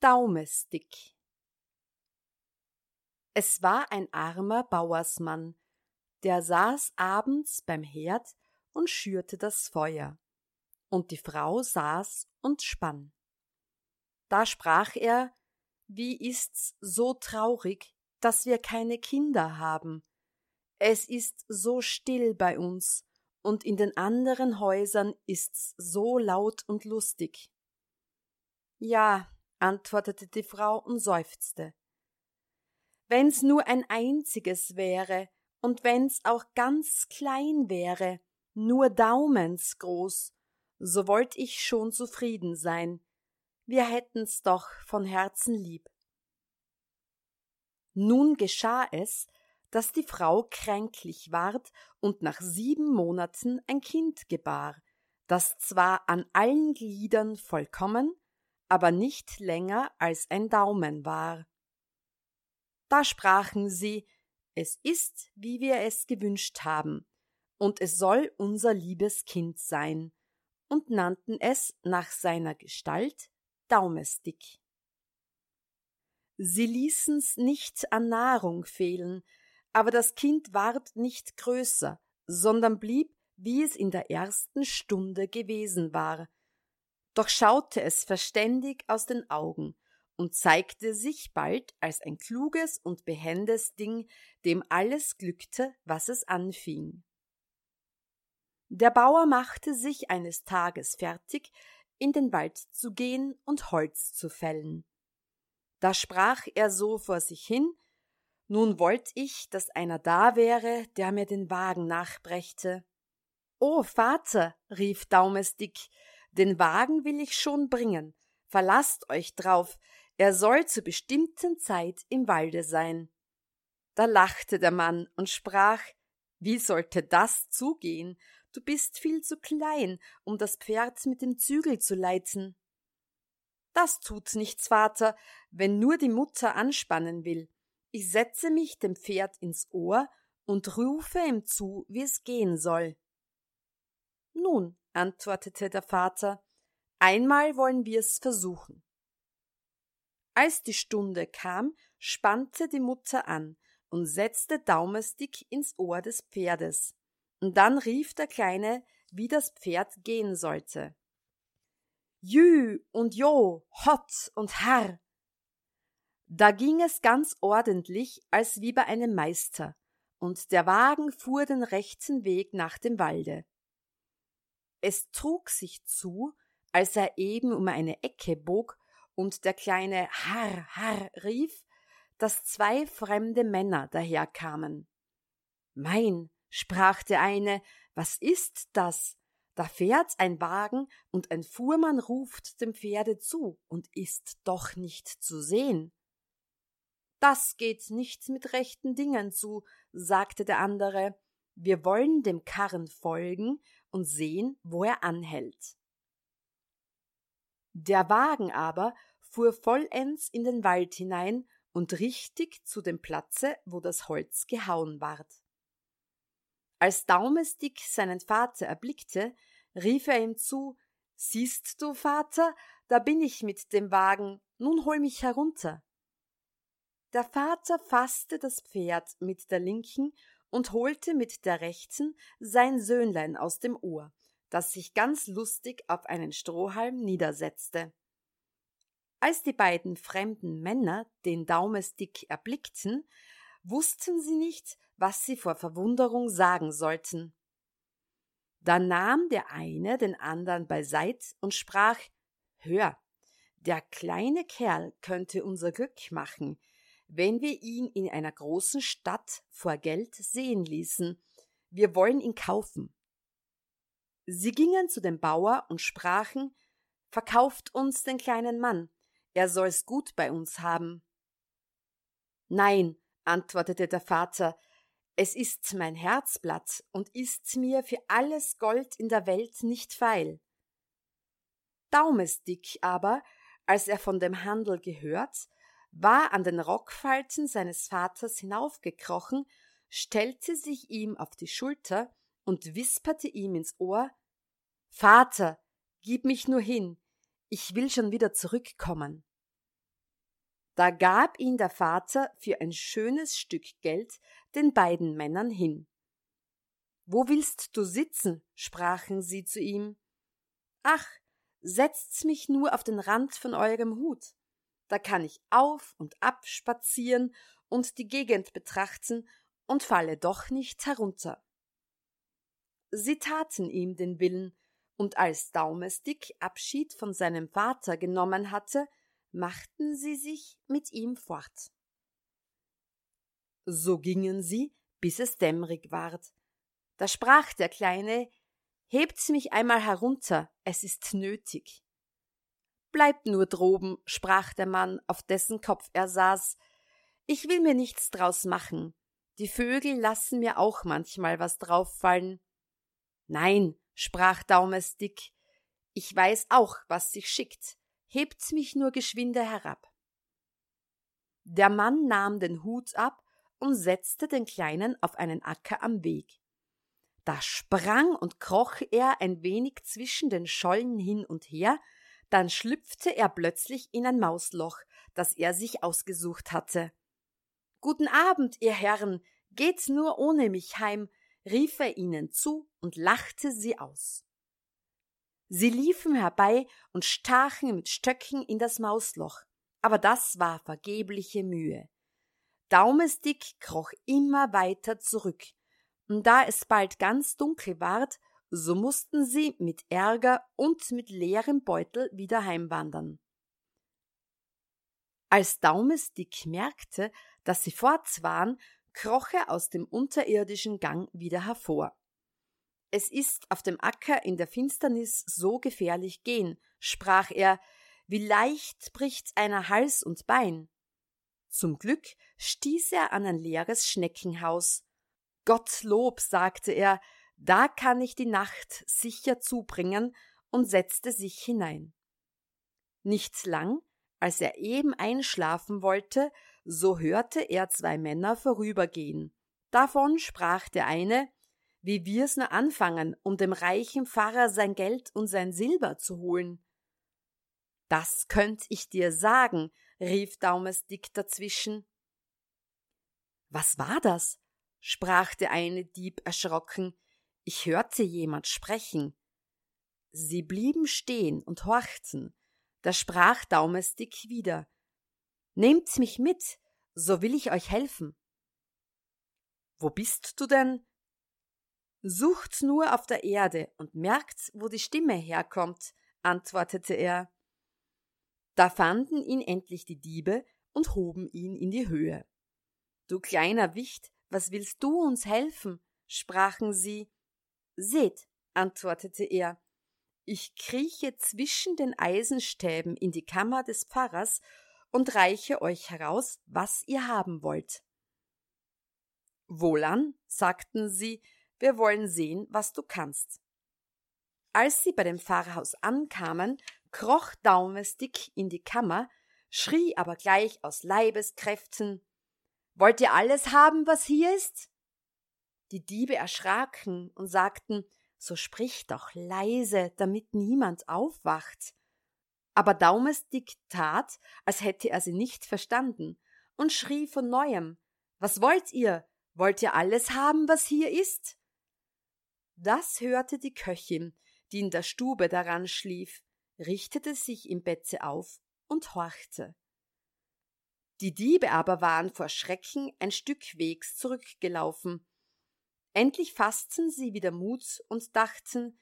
Daumestick Es war ein armer Bauersmann, der saß abends beim Herd und schürte das Feuer, und die Frau saß und spann. Da sprach er, wie ist's so traurig, dass wir keine Kinder haben. Es ist so still bei uns, und in den anderen Häusern ist's so laut und lustig. Ja, antwortete die Frau und seufzte. Wenn's nur ein einziges wäre, und wenn's auch ganz klein wäre, nur Daumens groß, so wollt ich schon zufrieden sein. Wir hätten's doch von Herzen lieb. Nun geschah es, dass die Frau kränklich ward und nach sieben Monaten ein Kind gebar, das zwar an allen Gliedern vollkommen, aber nicht länger als ein Daumen war. Da sprachen sie, es ist, wie wir es gewünscht haben, und es soll unser liebes Kind sein, und nannten es nach seiner Gestalt Daumestick. Sie ließen's nicht an Nahrung fehlen, aber das Kind ward nicht größer, sondern blieb, wie es in der ersten Stunde gewesen war, doch schaute es verständig aus den Augen und zeigte sich bald als ein kluges und behendes Ding, dem alles glückte, was es anfing. Der Bauer machte sich eines Tages fertig, in den Wald zu gehen und Holz zu fällen. Da sprach er so vor sich hin, nun wollt ich, dass einer da wäre, der mir den Wagen nachbrächte. O Vater, rief Daumestick, den Wagen will ich schon bringen. Verlasst euch drauf, er soll zur bestimmten Zeit im Walde sein. Da lachte der Mann und sprach, wie sollte das zugehen? Du bist viel zu klein, um das Pferd mit dem Zügel zu leiten. Das tut nichts, Vater, wenn nur die Mutter anspannen will. Ich setze mich dem Pferd ins Ohr und rufe ihm zu, wie es gehen soll. Nun, antwortete der Vater, einmal wollen wir's versuchen. Als die Stunde kam, spannte die Mutter an und setzte Daumestick ins Ohr des Pferdes. Und dann rief der Kleine, wie das Pferd gehen sollte. Jü und Jo, Hott und Harr. Da ging es ganz ordentlich, als wie bei einem Meister, und der Wagen fuhr den rechten Weg nach dem Walde. Es trug sich zu, als er eben um eine Ecke bog und der kleine Harr, Harr rief, dass zwei fremde Männer daherkamen. Mein, sprach der eine, was ist das? Da fährt ein Wagen und ein Fuhrmann ruft dem Pferde zu und ist doch nicht zu sehen. Das geht nicht mit rechten Dingen zu, sagte der andere. Wir wollen dem Karren folgen und sehen, wo er anhält. Der Wagen aber fuhr vollends in den Wald hinein und richtig zu dem Platze, wo das Holz gehauen ward. Als Daumestick seinen Vater erblickte, rief er ihm zu Siehst du, Vater, da bin ich mit dem Wagen, nun hol mich herunter. Der Vater fasste das Pferd mit der linken und holte mit der rechten sein Söhnlein aus dem Ohr, das sich ganz lustig auf einen Strohhalm niedersetzte. Als die beiden fremden Männer den Daumestick erblickten, wussten sie nicht, was sie vor Verwunderung sagen sollten. Da nahm der eine den andern beiseit und sprach Hör, der kleine Kerl könnte unser Glück machen, wenn wir ihn in einer großen Stadt vor Geld sehen ließen. Wir wollen ihn kaufen. Sie gingen zu dem Bauer und sprachen verkauft uns den kleinen Mann, er soll's gut bei uns haben. Nein, antwortete der Vater, es ist mein Herzblatt und ist mir für alles Gold in der Welt nicht feil. Daumesdick aber, als er von dem Handel gehört, war an den Rockfalten seines Vaters hinaufgekrochen, stellte sich ihm auf die Schulter und wisperte ihm ins Ohr Vater, gib mich nur hin, ich will schon wieder zurückkommen. Da gab ihn der Vater für ein schönes Stück Geld den beiden Männern hin. Wo willst du sitzen? sprachen sie zu ihm. Ach, setzt's mich nur auf den Rand von eurem Hut. Da kann ich auf und ab spazieren und die Gegend betrachten und falle doch nicht herunter. Sie taten ihm den Willen, und als Daumestick Abschied von seinem Vater genommen hatte, machten sie sich mit ihm fort. So gingen sie, bis es dämmerig ward. Da sprach der Kleine, Hebt's mich einmal herunter, es ist nötig. Bleibt nur droben, sprach der Mann, auf dessen Kopf er saß. Ich will mir nichts draus machen. Die Vögel lassen mir auch manchmal was drauffallen. Nein, sprach Daumestick, ich weiß auch, was sich schickt. Hebt's mich nur geschwinde herab. Der Mann nahm den Hut ab und setzte den Kleinen auf einen Acker am Weg. Da sprang und kroch er ein wenig zwischen den Schollen hin und her, dann schlüpfte er plötzlich in ein Mausloch, das er sich ausgesucht hatte. Guten Abend, ihr Herren, geht nur ohne mich heim, rief er ihnen zu und lachte sie aus. Sie liefen herbei und stachen mit Stöcken in das Mausloch, aber das war vergebliche Mühe. Daumestick kroch immer weiter zurück, und da es bald ganz dunkel ward, so mussten sie mit Ärger und mit leerem Beutel wieder heimwandern. Als Daumestick merkte, dass sie fort waren, kroch er aus dem unterirdischen Gang wieder hervor. Es ist auf dem Acker in der Finsternis so gefährlich gehen, sprach er, wie leicht bricht einer Hals und Bein. Zum Glück stieß er an ein leeres Schneckenhaus. Gottlob, sagte er, da kann ich die Nacht sicher zubringen und setzte sich hinein. Nicht lang, als er eben einschlafen wollte, so hörte er zwei Männer vorübergehen. Davon sprach der eine, wie wir's nur anfangen, um dem reichen Pfarrer sein Geld und sein Silber zu holen. Das könnt ich dir sagen, rief Daumesdick dazwischen. Was war das? sprach der eine Dieb erschrocken. Ich hörte jemand sprechen. Sie blieben stehen und horchten. Da sprach Daumesdick wieder. Nehmt mich mit, so will ich euch helfen. Wo bist du denn? Sucht nur auf der Erde und merkt, wo die Stimme herkommt, antwortete er. Da fanden ihn endlich die Diebe und hoben ihn in die Höhe. Du kleiner Wicht, was willst du uns helfen? sprachen sie. Seht, antwortete er, ich krieche zwischen den Eisenstäben in die Kammer des Pfarrers und reiche euch heraus, was ihr haben wollt. Wohlan, sagten sie, wir wollen sehen, was du kannst. Als sie bei dem Pfarrhaus ankamen, kroch Daumestick in die Kammer, schrie aber gleich aus Leibeskräften Wollt ihr alles haben, was hier ist? Die Diebe erschraken und sagten So sprich doch leise, damit niemand aufwacht. Aber Daumestick tat, als hätte er sie nicht verstanden, und schrie von neuem Was wollt ihr? Wollt ihr alles haben, was hier ist? Das hörte die Köchin, die in der Stube daran schlief, richtete sich im Betze auf und horchte. Die Diebe aber waren vor Schrecken ein Stück Wegs zurückgelaufen. Endlich fassten sie wieder Mut und dachten,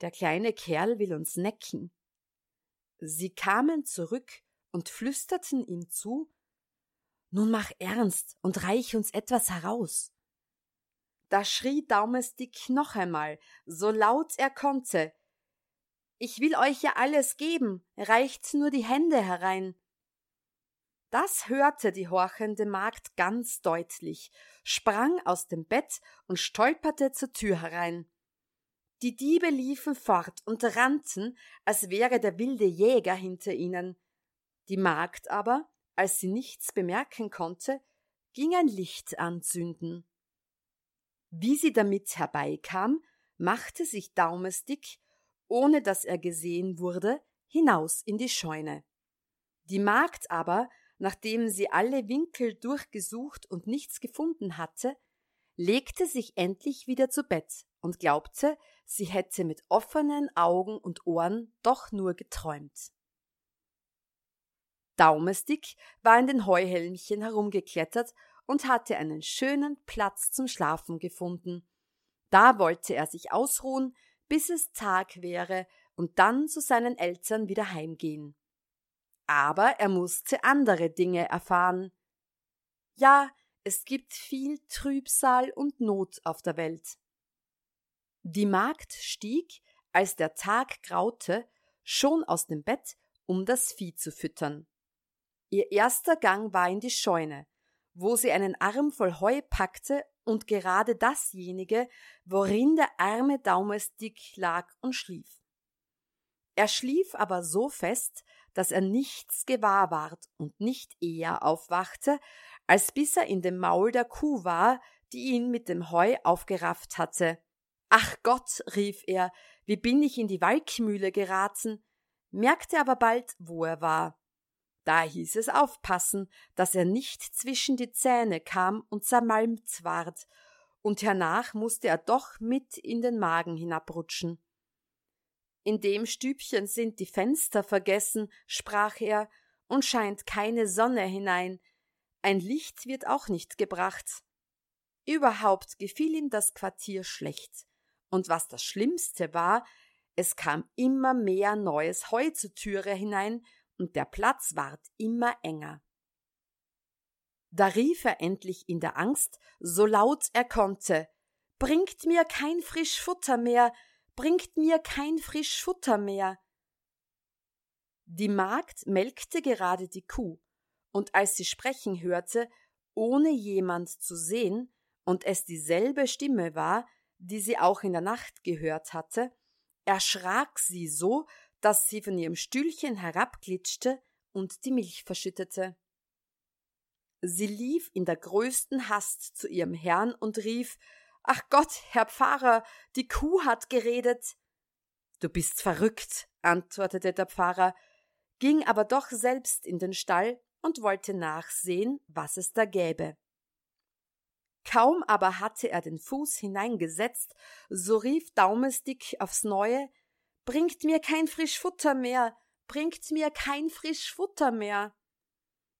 der kleine Kerl will uns necken. Sie kamen zurück und flüsterten ihm zu, nun mach ernst und reich uns etwas heraus. Da schrie Daumestick noch einmal, so laut er konnte. Ich will euch ja alles geben, reicht nur die Hände herein. Das hörte die horchende Magd ganz deutlich, sprang aus dem Bett und stolperte zur Tür herein. Die Diebe liefen fort und rannten, als wäre der wilde Jäger hinter ihnen. Die Magd aber, als sie nichts bemerken konnte, ging ein Licht anzünden. Wie sie damit herbeikam, machte sich Daumestick, ohne dass er gesehen wurde, hinaus in die Scheune. Die Magd aber, nachdem sie alle Winkel durchgesucht und nichts gefunden hatte, legte sich endlich wieder zu Bett und glaubte, sie hätte mit offenen Augen und Ohren doch nur geträumt. Daumestick war in den Heuhelmchen herumgeklettert und hatte einen schönen Platz zum Schlafen gefunden. Da wollte er sich ausruhen, bis es Tag wäre und dann zu seinen Eltern wieder heimgehen. Aber er musste andere Dinge erfahren. Ja, es gibt viel Trübsal und Not auf der Welt. Die Magd stieg, als der Tag graute, schon aus dem Bett, um das Vieh zu füttern. Ihr erster Gang war in die Scheune, wo sie einen Arm voll Heu packte und gerade dasjenige, worin der arme Daumestick lag und schlief. Er schlief aber so fest, dass er nichts gewahr ward und nicht eher aufwachte, als bis er in dem Maul der Kuh war, die ihn mit dem Heu aufgerafft hatte. Ach Gott, rief er, wie bin ich in die Walkmühle geraten, merkte aber bald, wo er war. Da hieß es aufpassen, dass er nicht zwischen die Zähne kam und zermalmt ward, und hernach musste er doch mit in den Magen hinabrutschen. In dem Stübchen sind die Fenster vergessen, sprach er, und scheint keine Sonne hinein, ein Licht wird auch nicht gebracht. Überhaupt gefiel ihm das Quartier schlecht, und was das Schlimmste war, es kam immer mehr neues Heu zur Türe hinein, und der Platz ward immer enger. Da rief er endlich in der Angst, so laut er konnte Bringt mir kein frisch Futter mehr, bringt mir kein frisch Futter mehr. Die Magd melkte gerade die Kuh, und als sie sprechen hörte, ohne jemand zu sehen, und es dieselbe Stimme war, die sie auch in der Nacht gehört hatte, erschrak sie so, dass sie von ihrem Stühlchen herabglitschte und die Milch verschüttete. Sie lief in der größten Hast zu ihrem Herrn und rief Ach Gott, Herr Pfarrer, die Kuh hat geredet. Du bist verrückt, antwortete der Pfarrer, ging aber doch selbst in den Stall und wollte nachsehen, was es da gäbe. Kaum aber hatte er den Fuß hineingesetzt, so rief Daumestick aufs Neue Bringt mir kein frisch Futter mehr, bringt mir kein frisch Futter mehr.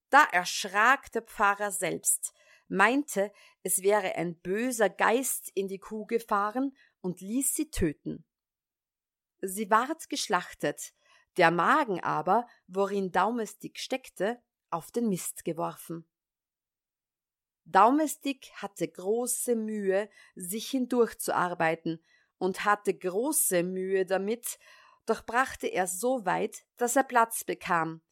Da erschrak der Pfarrer selbst, meinte, es wäre ein böser Geist in die Kuh gefahren und ließ sie töten. Sie ward geschlachtet, der Magen aber, worin Daumestick steckte, auf den Mist geworfen. Daumestick hatte große Mühe, sich hindurchzuarbeiten, und hatte große Mühe damit, doch brachte er so weit, dass er Platz bekam.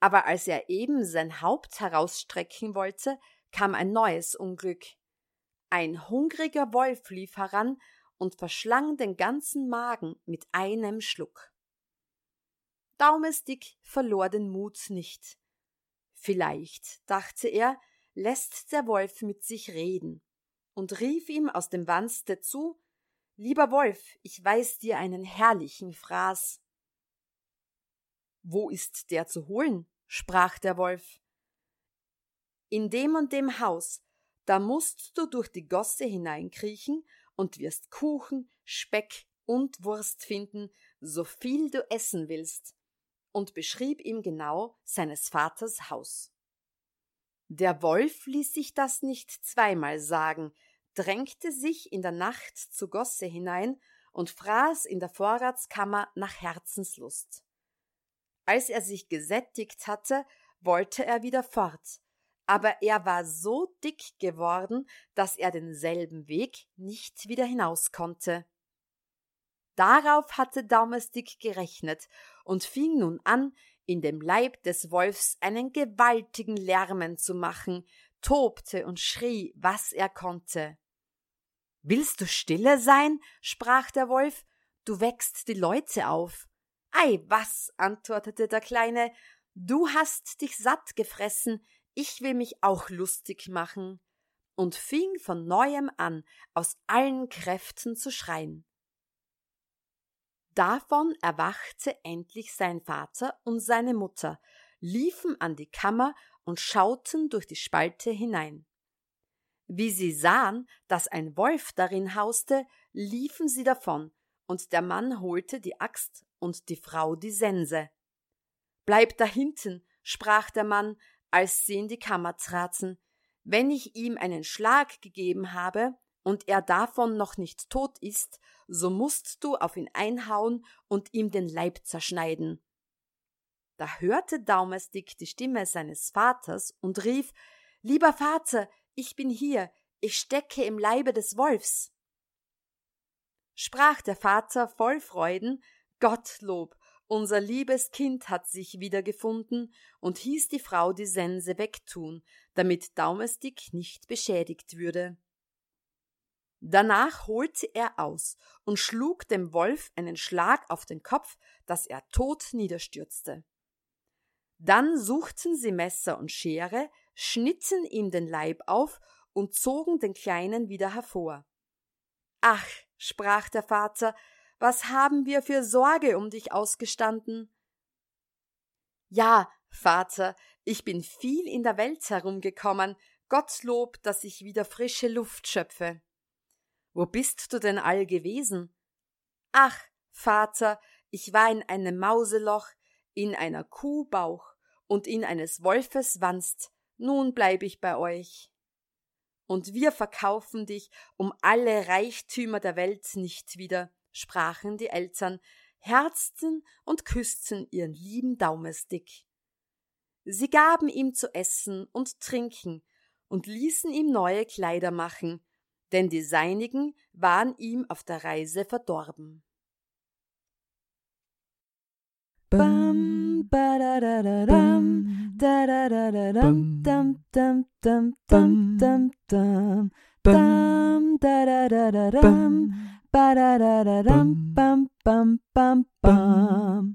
Aber als er eben sein Haupt herausstrecken wollte, kam ein neues Unglück. Ein hungriger Wolf lief heran und verschlang den ganzen Magen mit einem Schluck. Daumestick verlor den Mut nicht. Vielleicht, dachte er, lässt der Wolf mit sich reden, und rief ihm aus dem Wanste zu, Lieber Wolf, ich weiß dir einen herrlichen Fraß. Wo ist der zu holen? sprach der Wolf. In dem und dem Haus, da musst du durch die Gosse hineinkriechen und wirst Kuchen, Speck und Wurst finden, so viel du essen willst, und beschrieb ihm genau seines Vaters Haus. Der Wolf ließ sich das nicht zweimal sagen, drängte sich in der Nacht zu Gosse hinein und fraß in der Vorratskammer nach Herzenslust. Als er sich gesättigt hatte, wollte er wieder fort, aber er war so dick geworden, dass er denselben Weg nicht wieder hinaus konnte. Darauf hatte Daumestick gerechnet und fing nun an, in dem Leib des Wolfs einen gewaltigen Lärmen zu machen, tobte und schrie, was er konnte. Willst du stille sein? sprach der Wolf, du weckst die Leute auf. Ei, was, antwortete der Kleine, du hast dich satt gefressen, ich will mich auch lustig machen, und fing von neuem an, aus allen Kräften zu schreien. Davon erwachte endlich sein Vater und seine Mutter, liefen an die Kammer und schauten durch die Spalte hinein. Wie sie sahen, dass ein Wolf darin hauste, liefen sie davon, und der Mann holte die Axt und die Frau die Sense. Bleib da hinten, sprach der Mann, als sie in die Kammer traten. Wenn ich ihm einen Schlag gegeben habe und er davon noch nicht tot ist, so musst du auf ihn einhauen und ihm den Leib zerschneiden. Da hörte Daumestick die Stimme seines Vaters und rief Lieber Vater, ich bin hier, ich stecke im Leibe des Wolfs. Sprach der Vater voll Freuden Gottlob, unser liebes Kind hat sich wiedergefunden und hieß die Frau die Sense wegtun, damit Daumestick nicht beschädigt würde. Danach holte er aus und schlug dem Wolf einen Schlag auf den Kopf, dass er tot niederstürzte. Dann suchten sie Messer und Schere, schnitten ihm den Leib auf und zogen den Kleinen wieder hervor. Ach, sprach der Vater, was haben wir für Sorge um dich ausgestanden? Ja, Vater, ich bin viel in der Welt herumgekommen, Gottlob, dass ich wieder frische Luft schöpfe. Wo bist du denn all gewesen? Ach, Vater, ich war in einem Mauseloch, in einer Kuhbauch und in eines Wolfes Wanst, nun bleib ich bei euch. Und wir verkaufen dich um alle Reichtümer der Welt nicht wieder, sprachen die Eltern, herzten und küssten ihren lieben Daumestick. Sie gaben ihm zu essen und trinken und ließen ihm neue Kleider machen, denn die seinigen waren ihm auf der Reise verdorben. Bam, ba da da da dam, da da da da dam, dam dam dam dam dam dam, dam da da da da dam, ba da da da dam, bam bam bam bam.